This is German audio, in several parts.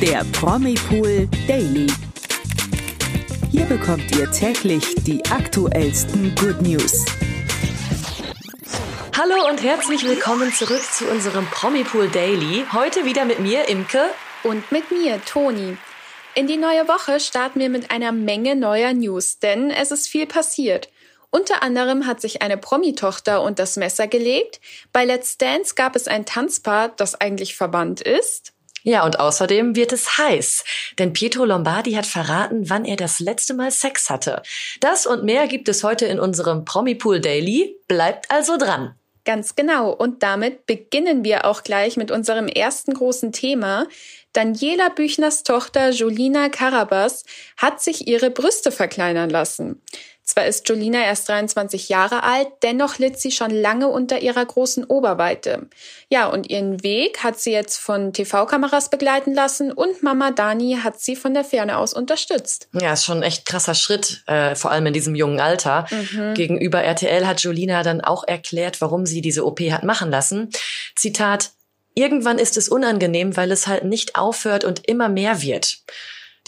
der Promipool Daily. Hier bekommt ihr täglich die aktuellsten Good News. Hallo und herzlich willkommen zurück zu unserem Promipool Daily. Heute wieder mit mir, Imke. Und mit mir, Toni. In die neue Woche starten wir mit einer Menge neuer News, denn es ist viel passiert. Unter anderem hat sich eine Promi-Tochter und das Messer gelegt. Bei Let's Dance gab es ein Tanzpaar, das eigentlich verwandt ist. Ja, und außerdem wird es heiß, denn Pietro Lombardi hat verraten, wann er das letzte Mal Sex hatte. Das und mehr gibt es heute in unserem Promipool Daily. Bleibt also dran. Ganz genau. Und damit beginnen wir auch gleich mit unserem ersten großen Thema. Daniela Büchners Tochter Julina Carabas hat sich ihre Brüste verkleinern lassen. Zwar ist Jolina erst 23 Jahre alt, dennoch litt sie schon lange unter ihrer großen Oberweite. Ja, und ihren Weg hat sie jetzt von TV-Kameras begleiten lassen und Mama Dani hat sie von der Ferne aus unterstützt. Ja, ist schon ein echt krasser Schritt, äh, vor allem in diesem jungen Alter. Mhm. Gegenüber RTL hat Jolina dann auch erklärt, warum sie diese OP hat machen lassen. Zitat, Irgendwann ist es unangenehm, weil es halt nicht aufhört und immer mehr wird.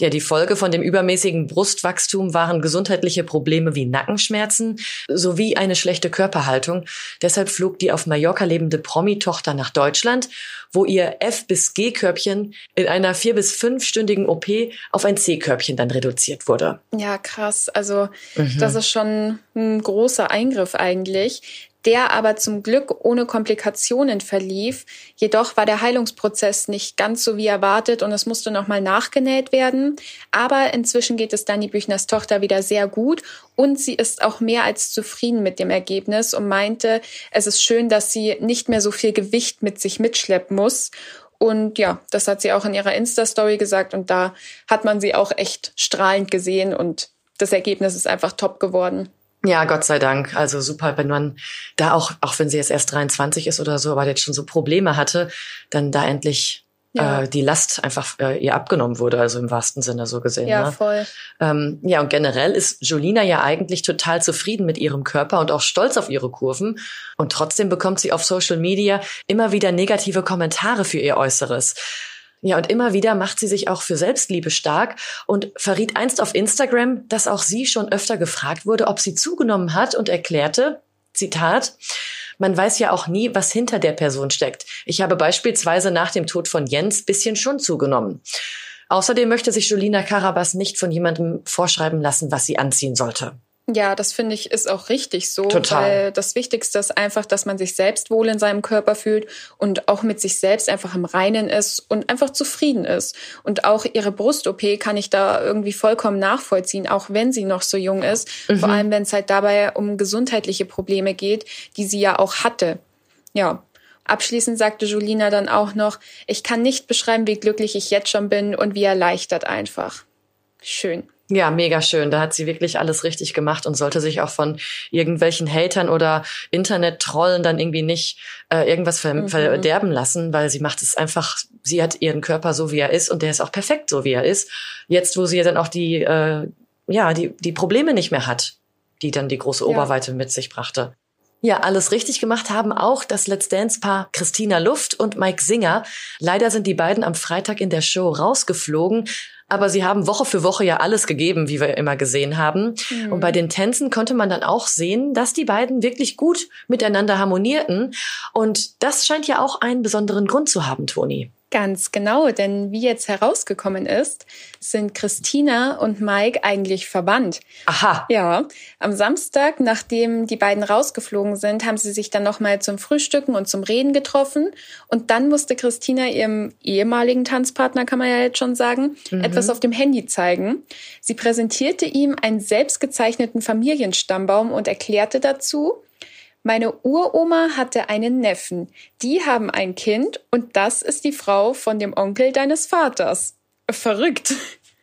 Ja, die Folge von dem übermäßigen Brustwachstum waren gesundheitliche Probleme wie Nackenschmerzen sowie eine schlechte Körperhaltung. Deshalb flog die auf Mallorca lebende Promi-Tochter nach Deutschland, wo ihr F- bis G-Körbchen in einer vier- bis fünfstündigen OP auf ein C-Körbchen dann reduziert wurde. Ja, krass. Also mhm. das ist schon ein großer Eingriff eigentlich der aber zum Glück ohne Komplikationen verlief. Jedoch war der Heilungsprozess nicht ganz so wie erwartet und es musste nochmal nachgenäht werden. Aber inzwischen geht es Dani Büchners Tochter wieder sehr gut und sie ist auch mehr als zufrieden mit dem Ergebnis und meinte, es ist schön, dass sie nicht mehr so viel Gewicht mit sich mitschleppen muss. Und ja, das hat sie auch in ihrer Insta-Story gesagt und da hat man sie auch echt strahlend gesehen und das Ergebnis ist einfach top geworden. Ja, Gott sei Dank. Also super, wenn man da auch, auch wenn sie jetzt erst 23 ist oder so, aber jetzt schon so Probleme hatte, dann da endlich ja. äh, die Last einfach äh, ihr abgenommen wurde, also im wahrsten Sinne so gesehen. Ja, ne? voll. Ähm, ja, und generell ist Jolina ja eigentlich total zufrieden mit ihrem Körper und auch stolz auf ihre Kurven. Und trotzdem bekommt sie auf Social Media immer wieder negative Kommentare für ihr Äußeres. Ja, und immer wieder macht sie sich auch für Selbstliebe stark und verriet einst auf Instagram, dass auch sie schon öfter gefragt wurde, ob sie zugenommen hat und erklärte, Zitat, man weiß ja auch nie, was hinter der Person steckt. Ich habe beispielsweise nach dem Tod von Jens bisschen schon zugenommen. Außerdem möchte sich Julina Karabas nicht von jemandem vorschreiben lassen, was sie anziehen sollte. Ja, das finde ich ist auch richtig so. Total. Weil das Wichtigste ist einfach, dass man sich selbst wohl in seinem Körper fühlt und auch mit sich selbst einfach im Reinen ist und einfach zufrieden ist. Und auch ihre Brust-OP kann ich da irgendwie vollkommen nachvollziehen, auch wenn sie noch so jung ist. Mhm. Vor allem, wenn es halt dabei um gesundheitliche Probleme geht, die sie ja auch hatte. Ja. Abschließend sagte Julina dann auch noch, ich kann nicht beschreiben, wie glücklich ich jetzt schon bin und wie erleichtert einfach. Schön. Ja, mega schön. Da hat sie wirklich alles richtig gemacht und sollte sich auch von irgendwelchen Hatern oder Internet-Trollen dann irgendwie nicht äh, irgendwas ver mhm. verderben lassen, weil sie macht es einfach, sie hat ihren Körper so, wie er ist und der ist auch perfekt so, wie er ist. Jetzt, wo sie dann auch die, äh, ja, die, die Probleme nicht mehr hat, die dann die große Oberweite ja. mit sich brachte. Ja, alles richtig gemacht haben auch das Let's Dance-Paar Christina Luft und Mike Singer. Leider sind die beiden am Freitag in der Show rausgeflogen. Aber sie haben Woche für Woche ja alles gegeben, wie wir immer gesehen haben. Mhm. Und bei den Tänzen konnte man dann auch sehen, dass die beiden wirklich gut miteinander harmonierten. Und das scheint ja auch einen besonderen Grund zu haben, Toni. Ganz genau, denn wie jetzt herausgekommen ist, sind Christina und Mike eigentlich verwandt. Aha. Ja, am Samstag, nachdem die beiden rausgeflogen sind, haben sie sich dann nochmal zum Frühstücken und zum Reden getroffen. Und dann musste Christina ihrem ehemaligen Tanzpartner, kann man ja jetzt schon sagen, mhm. etwas auf dem Handy zeigen. Sie präsentierte ihm einen selbstgezeichneten Familienstammbaum und erklärte dazu, meine Uroma hatte einen Neffen. Die haben ein Kind und das ist die Frau von dem Onkel deines Vaters. Verrückt.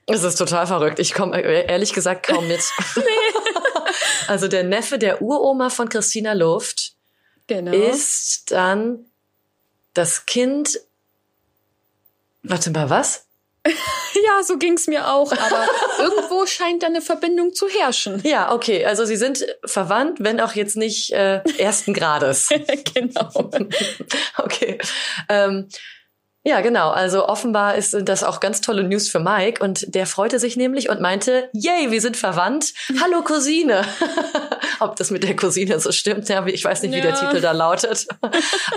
Es ist total verrückt. Ich komme äh, ehrlich gesagt kaum mit. nee. Also der Neffe der Uroma von Christina Luft genau. ist dann das Kind. Warte mal, was? ja, so ging's mir auch, aber irgendwo scheint da eine Verbindung zu herrschen. Ja, okay, also sie sind verwandt, wenn auch jetzt nicht äh, ersten Grades. genau. okay. Ähm, Ja, genau. Also offenbar ist, das auch ganz tolle News für Mike und der freute sich nämlich und meinte, yay, wir sind verwandt. Hallo Cousine. Ob das mit der Cousine so stimmt, ja, ich weiß nicht, wie ja. der Titel da lautet.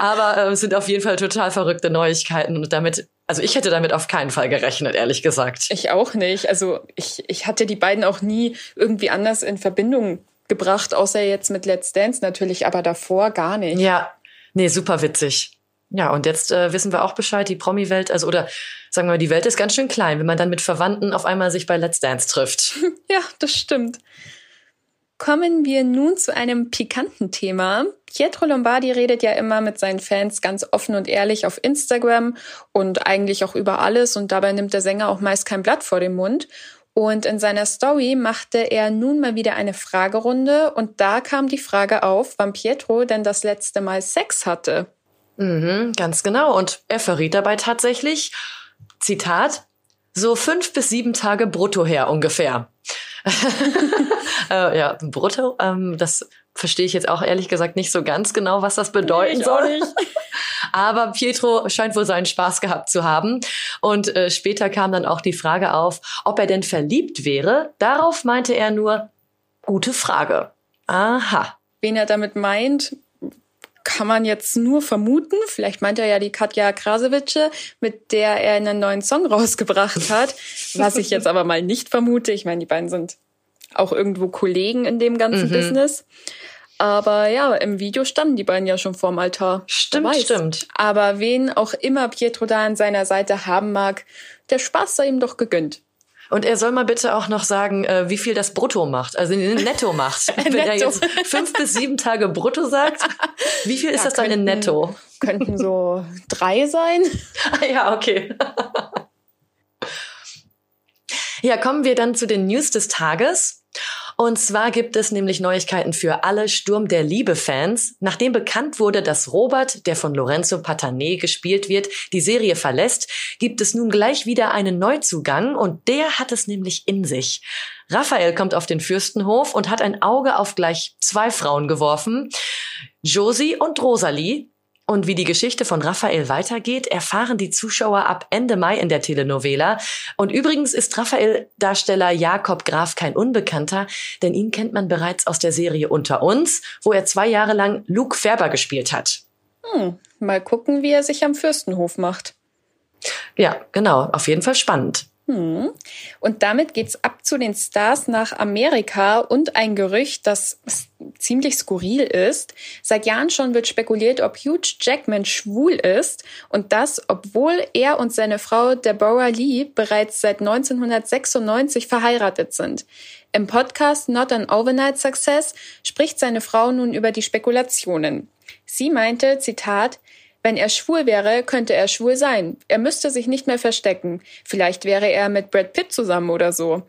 Aber es äh, sind auf jeden Fall total verrückte Neuigkeiten und damit also ich hätte damit auf keinen Fall gerechnet, ehrlich gesagt. Ich auch nicht. Also ich, ich hatte die beiden auch nie irgendwie anders in Verbindung gebracht, außer jetzt mit Let's Dance natürlich, aber davor gar nicht. Ja, nee, super witzig. Ja, und jetzt äh, wissen wir auch Bescheid, die Promi-Welt, also oder sagen wir mal, die Welt ist ganz schön klein, wenn man dann mit Verwandten auf einmal sich bei Let's Dance trifft. ja, das stimmt. Kommen wir nun zu einem pikanten Thema. Pietro Lombardi redet ja immer mit seinen Fans ganz offen und ehrlich auf Instagram und eigentlich auch über alles und dabei nimmt der Sänger auch meist kein Blatt vor den Mund. Und in seiner Story machte er nun mal wieder eine Fragerunde und da kam die Frage auf, wann Pietro denn das letzte Mal Sex hatte. Mhm, ganz genau. Und er verriet dabei tatsächlich, Zitat, so fünf bis sieben Tage brutto her ungefähr. äh, ja, brutto, ähm, das verstehe ich jetzt auch ehrlich gesagt nicht so ganz genau, was das bedeuten nee, soll. Aber Pietro scheint wohl seinen Spaß gehabt zu haben. Und äh, später kam dann auch die Frage auf, ob er denn verliebt wäre. Darauf meinte er nur, gute Frage. Aha. Wen er damit meint, kann man jetzt nur vermuten. Vielleicht meint er ja die Katja Krasewitsche, mit der er einen neuen Song rausgebracht hat. was ich jetzt aber mal nicht vermute. Ich meine, die beiden sind auch irgendwo Kollegen in dem ganzen mhm. Business. Aber ja, im Video standen die beiden ja schon vorm Altar. Stimmt, stimmt. Aber wen auch immer Pietro da an seiner Seite haben mag, der Spaß sei ihm doch gegönnt. Und er soll mal bitte auch noch sagen, äh, wie viel das Brutto macht, also Netto macht. Wenn er jetzt fünf bis sieben Tage Brutto sagt, wie viel ja, ist das dann in Netto? Könnten so drei sein. Ah, ja, okay. ja, kommen wir dann zu den News des Tages. Und zwar gibt es nämlich Neuigkeiten für alle Sturm der Liebe-Fans. Nachdem bekannt wurde, dass Robert, der von Lorenzo Patané gespielt wird, die Serie verlässt, gibt es nun gleich wieder einen Neuzugang und der hat es nämlich in sich. Raphael kommt auf den Fürstenhof und hat ein Auge auf gleich zwei Frauen geworfen. Josie und Rosalie, und wie die Geschichte von Raphael weitergeht, erfahren die Zuschauer ab Ende Mai in der Telenovela. Und übrigens ist Raphael-Darsteller Jakob Graf kein Unbekannter, denn ihn kennt man bereits aus der Serie Unter uns, wo er zwei Jahre lang Luke Färber gespielt hat. Hm, mal gucken, wie er sich am Fürstenhof macht. Ja, genau, auf jeden Fall spannend. Und damit geht's ab zu den Stars nach Amerika und ein Gerücht, das ziemlich skurril ist. Seit Jahren schon wird spekuliert, ob Hugh Jackman schwul ist und das, obwohl er und seine Frau Deborah Lee bereits seit 1996 verheiratet sind. Im Podcast Not an Overnight Success spricht seine Frau nun über die Spekulationen. Sie meinte, Zitat, wenn er schwul wäre, könnte er schwul sein. Er müsste sich nicht mehr verstecken. Vielleicht wäre er mit Brad Pitt zusammen oder so.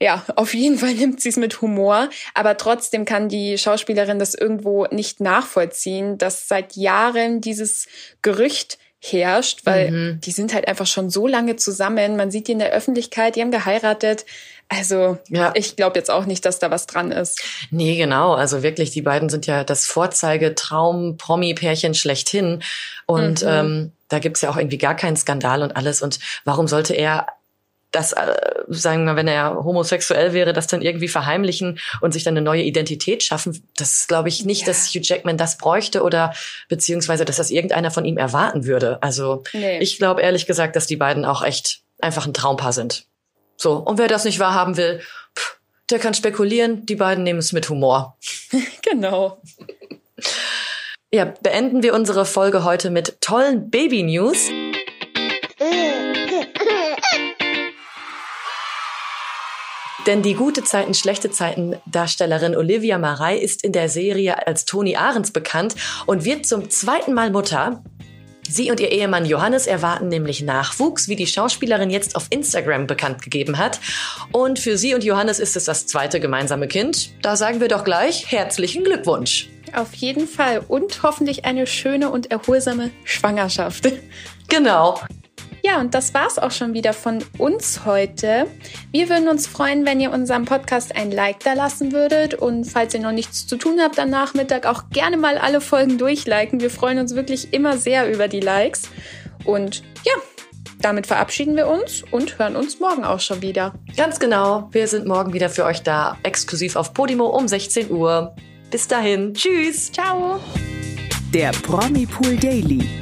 Ja, auf jeden Fall nimmt sie es mit Humor, aber trotzdem kann die Schauspielerin das irgendwo nicht nachvollziehen, dass seit Jahren dieses Gerücht herrscht, weil mhm. die sind halt einfach schon so lange zusammen. Man sieht die in der Öffentlichkeit, die haben geheiratet. Also ja. ich glaube jetzt auch nicht, dass da was dran ist. Nee, genau. Also wirklich, die beiden sind ja das Vorzeigetraum-Promi-Pärchen schlechthin. Und mhm. ähm, da gibt's ja auch irgendwie gar keinen Skandal und alles. Und warum sollte er das, äh, sagen wir, wenn er homosexuell wäre, das dann irgendwie verheimlichen und sich dann eine neue Identität schaffen. Das glaube ich nicht, ja. dass Hugh Jackman das bräuchte oder beziehungsweise, dass das irgendeiner von ihm erwarten würde. Also nee. ich glaube ehrlich gesagt, dass die beiden auch echt einfach ein Traumpaar sind. So, und wer das nicht wahrhaben will, pff, der kann spekulieren, die beiden nehmen es mit Humor. genau. Ja, beenden wir unsere Folge heute mit tollen Baby-News. Denn die gute Zeiten, schlechte Zeiten Darstellerin Olivia Marei ist in der Serie als Toni Ahrens bekannt und wird zum zweiten Mal Mutter. Sie und ihr Ehemann Johannes erwarten nämlich Nachwuchs, wie die Schauspielerin jetzt auf Instagram bekannt gegeben hat. Und für sie und Johannes ist es das zweite gemeinsame Kind. Da sagen wir doch gleich herzlichen Glückwunsch. Auf jeden Fall und hoffentlich eine schöne und erholsame Schwangerschaft. Genau. Ja, und das war's auch schon wieder von uns heute. Wir würden uns freuen, wenn ihr unserem Podcast ein Like da lassen würdet und falls ihr noch nichts zu tun habt am Nachmittag, auch gerne mal alle Folgen durchliken. Wir freuen uns wirklich immer sehr über die Likes. Und ja, damit verabschieden wir uns und hören uns morgen auch schon wieder. Ganz genau. Wir sind morgen wieder für euch da, exklusiv auf Podimo um 16 Uhr. Bis dahin. Tschüss. Ciao. Der Promi Pool Daily